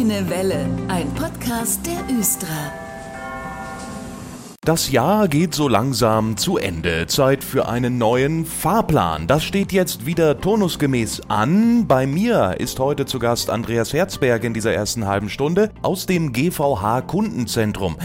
Grüne Welle, ein Podcast der Östra. Das Jahr geht so langsam zu Ende. Zeit für einen neuen Fahrplan. Das steht jetzt wieder turnusgemäß an. Bei mir ist heute zu Gast Andreas Herzberg in dieser ersten halben Stunde aus dem GVH Kundenzentrum.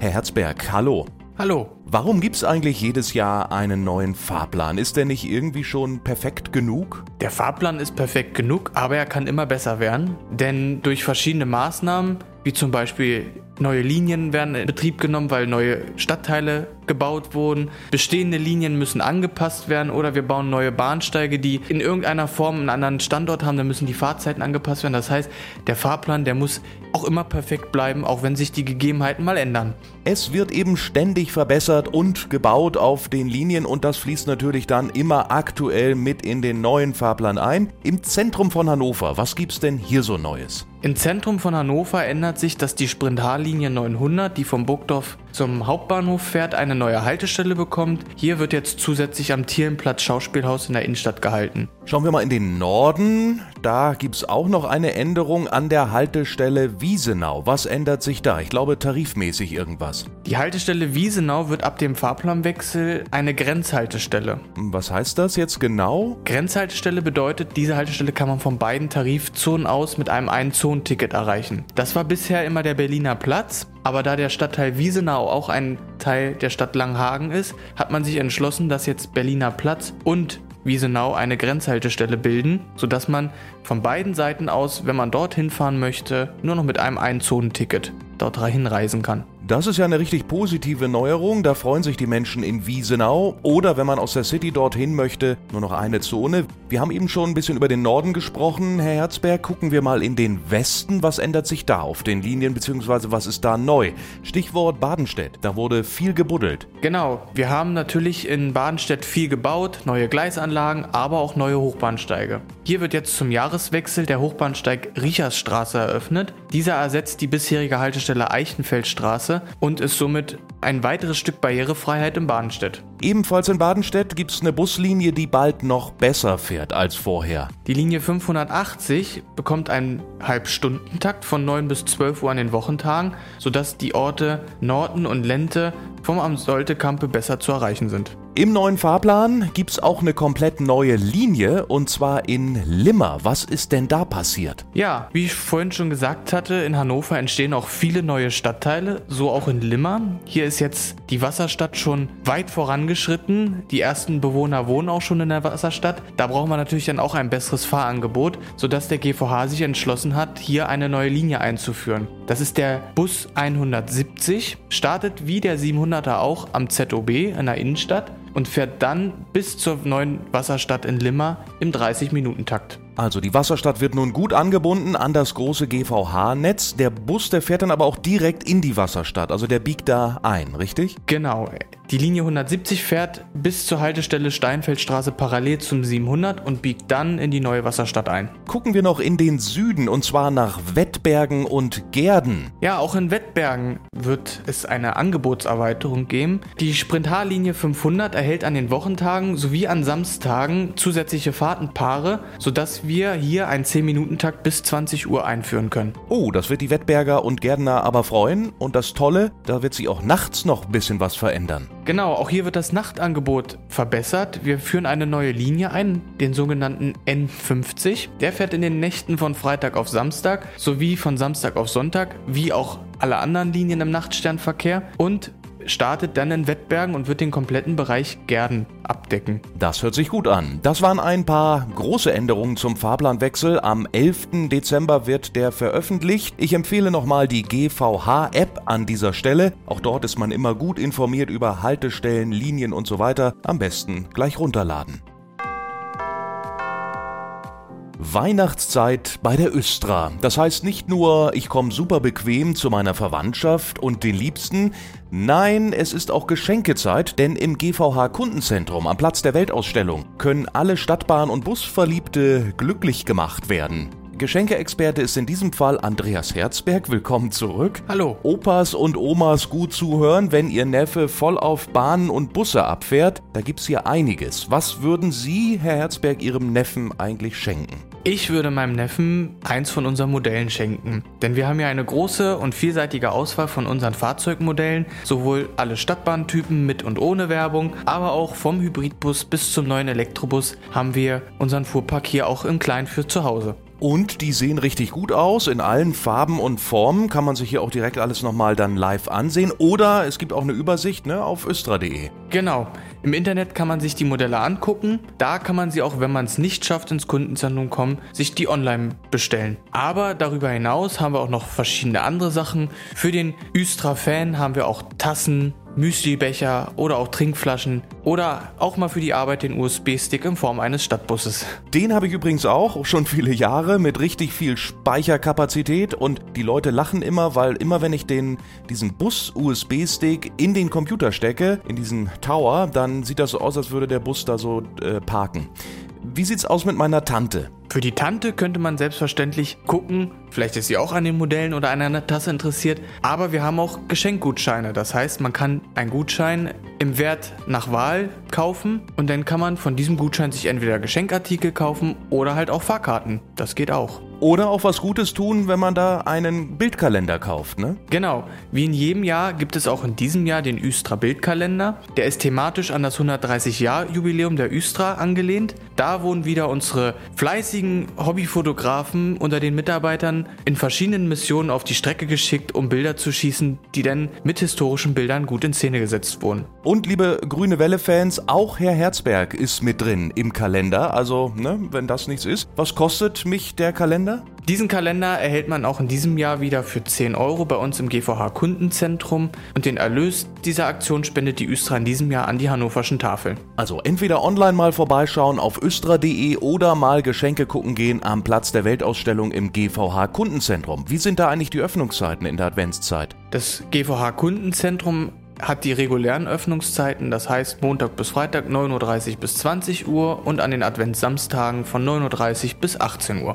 Herr Herzberg, hallo. Hallo. Warum gibt's eigentlich jedes Jahr einen neuen Fahrplan? Ist der nicht irgendwie schon perfekt genug? Der Fahrplan ist perfekt genug, aber er kann immer besser werden, denn durch verschiedene Maßnahmen, wie zum Beispiel neue Linien werden in Betrieb genommen, weil neue Stadtteile gebaut wurden, bestehende Linien müssen angepasst werden oder wir bauen neue Bahnsteige, die in irgendeiner Form einen anderen Standort haben, dann müssen die Fahrzeiten angepasst werden. Das heißt, der Fahrplan, der muss auch immer perfekt bleiben, auch wenn sich die Gegebenheiten mal ändern. Es wird eben ständig verbessert und gebaut auf den Linien und das fließt natürlich dann immer aktuell mit in den neuen Fahrplan ein. Im Zentrum von Hannover, was gibt's denn hier so Neues? Im Zentrum von Hannover ändert sich, dass die Sprint-H-Linie 900, die vom Burgdorf zum Hauptbahnhof fährt, eine neue Haltestelle bekommt. Hier wird jetzt zusätzlich am Thielenplatz Schauspielhaus in der Innenstadt gehalten. Schauen wir mal in den Norden. Da gibt es auch noch eine Änderung an der Haltestelle Wiesenau. Was ändert sich da? Ich glaube tarifmäßig irgendwas. Die Haltestelle Wiesenau wird ab dem Fahrplanwechsel eine Grenzhaltestelle. Was heißt das jetzt genau? Grenzhaltestelle bedeutet, diese Haltestelle kann man von beiden Tarifzonen aus mit einem Ein-Zonen-Ticket erreichen. Das war bisher immer der Berliner Platz. Aber da der Stadtteil Wiesenau auch ein Teil der Stadt Langhagen ist, hat man sich entschlossen, dass jetzt Berliner Platz und Wiesenau eine Grenzhaltestelle bilden, sodass man von beiden Seiten aus, wenn man dorthin fahren möchte, nur noch mit einem Einzonenticket dort hinreisen kann. Das ist ja eine richtig positive Neuerung. Da freuen sich die Menschen in Wiesenau. Oder wenn man aus der City dorthin möchte, nur noch eine Zone. Wir haben eben schon ein bisschen über den Norden gesprochen, Herr Herzberg. Gucken wir mal in den Westen. Was ändert sich da auf den Linien, beziehungsweise was ist da neu? Stichwort Badenstedt. Da wurde viel gebuddelt. Genau. Wir haben natürlich in Badenstedt viel gebaut, neue Gleisanlagen, aber auch neue Hochbahnsteige. Hier wird jetzt zum Jahreswechsel der Hochbahnsteig Richersstraße eröffnet. Dieser ersetzt die bisherige Haltestelle Eichenfeldstraße und ist somit ein weiteres Stück Barrierefreiheit in Badenstedt. Ebenfalls in Badenstedt gibt es eine Buslinie, die bald noch besser fährt als vorher. Die Linie 580 bekommt einen Halbstundentakt von 9 bis 12 Uhr an den Wochentagen, sodass die Orte Norten und Lente vom Am Soltekampe besser zu erreichen sind. Im neuen Fahrplan gibt es auch eine komplett neue Linie und zwar in Limmer. Was ist denn da passiert? Ja, wie ich vorhin schon gesagt hatte, in Hannover entstehen auch viele neue Stadtteile, so auch in Limmer. Hier ist jetzt die Wasserstadt schon weit vorangeschritten. Die ersten Bewohner wohnen auch schon in der Wasserstadt. Da braucht man natürlich dann auch ein besseres Fahrangebot, sodass der GVH sich entschlossen hat, hier eine neue Linie einzuführen. Das ist der Bus 170, startet wie der 700er auch am ZOB in der Innenstadt und fährt dann bis zur neuen Wasserstadt in Limmer im 30-Minuten-Takt. Also die Wasserstadt wird nun gut angebunden an das große GVH-Netz. Der Bus, der fährt dann aber auch direkt in die Wasserstadt, also der biegt da ein, richtig? Genau. Die Linie 170 fährt bis zur Haltestelle Steinfeldstraße parallel zum 700 und biegt dann in die neue Wasserstadt ein. Gucken wir noch in den Süden und zwar nach Wettbergen und Gerden. Ja, auch in Wettbergen wird es eine Angebotserweiterung geben. Die Sprint H-Linie 500 erhält an den Wochentagen sowie an Samstagen zusätzliche Fahrtenpaare, sodass wir hier einen 10-Minuten-Takt bis 20 Uhr einführen können. Oh, das wird die Wettberger und Gerdener aber freuen. Und das Tolle, da wird sich auch nachts noch ein bisschen was verändern. Genau, auch hier wird das Nachtangebot verbessert. Wir führen eine neue Linie ein, den sogenannten N50. Der fährt in den Nächten von Freitag auf Samstag sowie von Samstag auf Sonntag, wie auch alle anderen Linien im Nachtsternverkehr. Und startet dann in Wettbergen und wird den kompletten Bereich Gerden abdecken. Das hört sich gut an. Das waren ein paar große Änderungen zum Fahrplanwechsel. Am 11. Dezember wird der veröffentlicht. Ich empfehle nochmal die GVH-App an dieser Stelle. Auch dort ist man immer gut informiert über Haltestellen, Linien und so weiter. Am besten gleich runterladen. Weihnachtszeit bei der Östra. Das heißt nicht nur, ich komme super bequem zu meiner Verwandtschaft und den Liebsten. Nein, es ist auch Geschenkezeit, denn im GVH Kundenzentrum am Platz der Weltausstellung können alle Stadtbahn- und Busverliebte glücklich gemacht werden. Geschenkeexperte ist in diesem Fall Andreas Herzberg. Willkommen zurück. Hallo. Opas und Omas gut zuhören, wenn ihr Neffe voll auf Bahnen und Busse abfährt. Da gibt's hier einiges. Was würden Sie, Herr Herzberg, Ihrem Neffen eigentlich schenken? Ich würde meinem Neffen eins von unseren Modellen schenken, denn wir haben ja eine große und vielseitige Auswahl von unseren Fahrzeugmodellen, sowohl alle Stadtbahntypen mit und ohne Werbung, aber auch vom Hybridbus bis zum neuen Elektrobus haben wir unseren Fuhrpark hier auch im Kleinen für zu Hause. Und die sehen richtig gut aus, in allen Farben und Formen. Kann man sich hier auch direkt alles nochmal dann live ansehen. Oder es gibt auch eine Übersicht ne, auf östra.de. Genau. Im Internet kann man sich die Modelle angucken. Da kann man sie auch, wenn man es nicht schafft, ins Kundenzentrum kommen, sich die online bestellen. Aber darüber hinaus haben wir auch noch verschiedene andere Sachen. Für den Üstra-Fan haben wir auch Tassen, Müslibecher oder auch Trinkflaschen oder auch mal für die Arbeit den USB-Stick in Form eines Stadtbusses. Den habe ich übrigens auch, schon viele Jahre, mit richtig viel Speicherkapazität und die Leute lachen immer, weil immer wenn ich den, diesen Bus-USB-Stick in den Computer stecke, in diesen Tower, dann sieht das so aus, als würde der Bus da so äh, parken. Wie sieht's aus mit meiner Tante? Für die Tante könnte man selbstverständlich gucken, vielleicht ist sie auch an den Modellen oder an einer Tasse interessiert, aber wir haben auch Geschenkgutscheine. Das heißt, man kann einen Gutschein im Wert nach Wahl kaufen und dann kann man von diesem Gutschein sich entweder Geschenkartikel kaufen oder halt auch Fahrkarten. Das geht auch. Oder auch was Gutes tun, wenn man da einen Bildkalender kauft, ne? Genau. Wie in jedem Jahr gibt es auch in diesem Jahr den Üstra Bildkalender. Der ist thematisch an das 130-Jahr-Jubiläum der Üstra angelehnt. Da wurden wieder unsere fleißigen Hobbyfotografen unter den Mitarbeitern in verschiedenen Missionen auf die Strecke geschickt, um Bilder zu schießen, die dann mit historischen Bildern gut in Szene gesetzt wurden. Und liebe Grüne Welle-Fans, auch Herr Herzberg ist mit drin im Kalender. Also, ne, wenn das nichts ist. Was kostet mich der Kalender? Diesen Kalender erhält man auch in diesem Jahr wieder für 10 Euro bei uns im GVH Kundenzentrum und den Erlös dieser Aktion spendet die Östra in diesem Jahr an die hannoverschen Tafeln. Also entweder online mal vorbeischauen auf östra.de oder mal Geschenke gucken gehen am Platz der Weltausstellung im GVH Kundenzentrum. Wie sind da eigentlich die Öffnungszeiten in der Adventszeit? Das GVH Kundenzentrum hat die regulären Öffnungszeiten, das heißt Montag bis Freitag 9.30 Uhr bis 20 Uhr und an den Adventssamstagen von 9.30 Uhr bis 18 Uhr.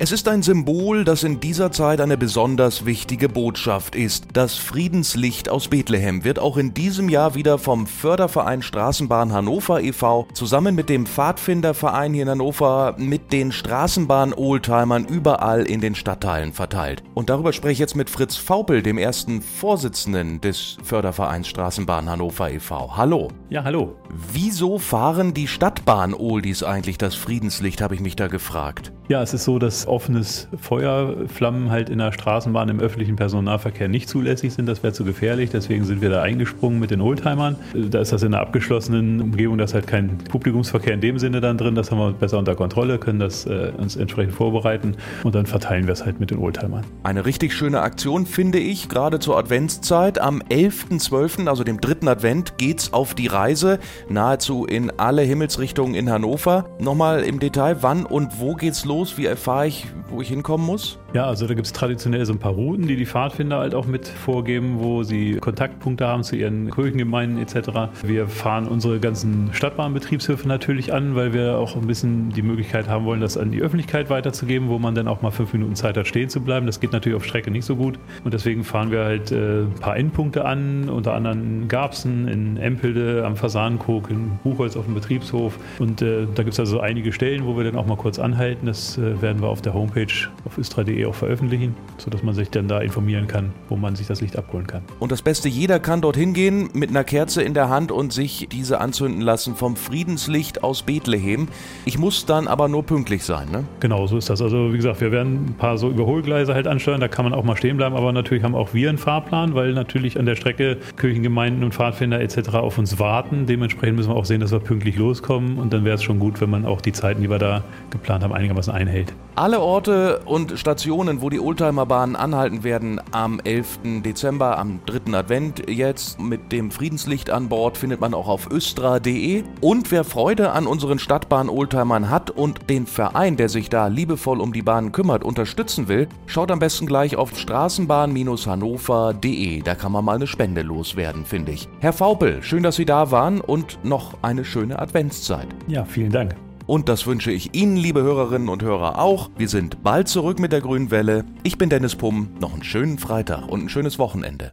Es ist ein Symbol, das in dieser Zeit eine besonders wichtige Botschaft ist. Das Friedenslicht aus Bethlehem wird auch in diesem Jahr wieder vom Förderverein Straßenbahn Hannover e.V. zusammen mit dem Pfadfinderverein hier in Hannover mit den Straßenbahn-Oldtimern überall in den Stadtteilen verteilt. Und darüber spreche ich jetzt mit Fritz Faupel, dem ersten Vorsitzenden des Fördervereins Straßenbahn Hannover e.V. Hallo. Ja, hallo. Wieso fahren die Stadtbahn-Oldies eigentlich das Friedenslicht, habe ich mich da gefragt. Ja, es ist so, dass offenes Feuerflammen halt in der Straßenbahn im öffentlichen Personennahverkehr nicht zulässig sind. Das wäre zu gefährlich. Deswegen sind wir da eingesprungen mit den Oldtimern. Da ist das in einer abgeschlossenen Umgebung, da ist halt kein Publikumsverkehr in dem Sinne dann drin. Das haben wir besser unter Kontrolle, können das äh, uns entsprechend vorbereiten und dann verteilen wir es halt mit den Oldtimern. Eine richtig schöne Aktion finde ich, gerade zur Adventszeit. Am 11.12., also dem dritten Advent, geht's auf die Reise nahezu in alle Himmelsrichtungen in Hannover. Nochmal im Detail, wann und wo geht's los? Wie erfahre ich, wo ich hinkommen muss? Ja, also da gibt es traditionell so ein paar Routen, die die Pfadfinder halt auch mit vorgeben, wo sie Kontaktpunkte haben zu ihren Kirchengemeinden etc. Wir fahren unsere ganzen Stadtbahnbetriebshöfe natürlich an, weil wir auch ein bisschen die Möglichkeit haben wollen, das an die Öffentlichkeit weiterzugeben, wo man dann auch mal fünf Minuten Zeit hat, stehen zu bleiben. Das geht natürlich auf Strecke nicht so gut. Und deswegen fahren wir halt äh, ein paar Endpunkte an, unter anderem in Garbsen, in Empelde, am Fasanenkog, in Buchholz auf dem Betriebshof. Und äh, da gibt es also einige Stellen, wo wir dann auch mal kurz anhalten. Das äh, werden wir auf der Homepage auf istra.de auch veröffentlichen, sodass man sich dann da informieren kann, wo man sich das Licht abholen kann. Und das Beste, jeder kann dorthin gehen mit einer Kerze in der Hand und sich diese anzünden lassen vom Friedenslicht aus Bethlehem. Ich muss dann aber nur pünktlich sein, ne? Genau, so ist das. Also wie gesagt, wir werden ein paar so Überholgleise halt ansteuern, da kann man auch mal stehen bleiben, aber natürlich haben auch wir einen Fahrplan, weil natürlich an der Strecke Kirchengemeinden und Pfadfinder etc. auf uns warten. Dementsprechend müssen wir auch sehen, dass wir pünktlich loskommen und dann wäre es schon gut, wenn man auch die Zeiten, die wir da geplant haben, einigermaßen einhält. Alle Orte und Stationen, wo die Oldtimerbahnen anhalten werden am 11. Dezember, am 3. Advent jetzt mit dem Friedenslicht an Bord, findet man auch auf östra.de. Und wer Freude an unseren Stadtbahn-Oldtimern hat und den Verein, der sich da liebevoll um die Bahnen kümmert, unterstützen will, schaut am besten gleich auf straßenbahn-hannover.de. Da kann man mal eine Spende loswerden, finde ich. Herr Faupel, schön, dass Sie da waren und noch eine schöne Adventszeit. Ja, vielen Dank. Und das wünsche ich Ihnen, liebe Hörerinnen und Hörer, auch. Wir sind bald zurück mit der Grünen Welle. Ich bin Dennis Pumm. Noch einen schönen Freitag und ein schönes Wochenende.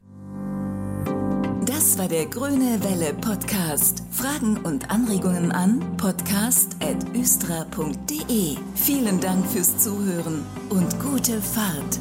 Das war der Grüne Welle Podcast. Fragen und Anregungen an podcast.üstra.de. Vielen Dank fürs Zuhören und gute Fahrt.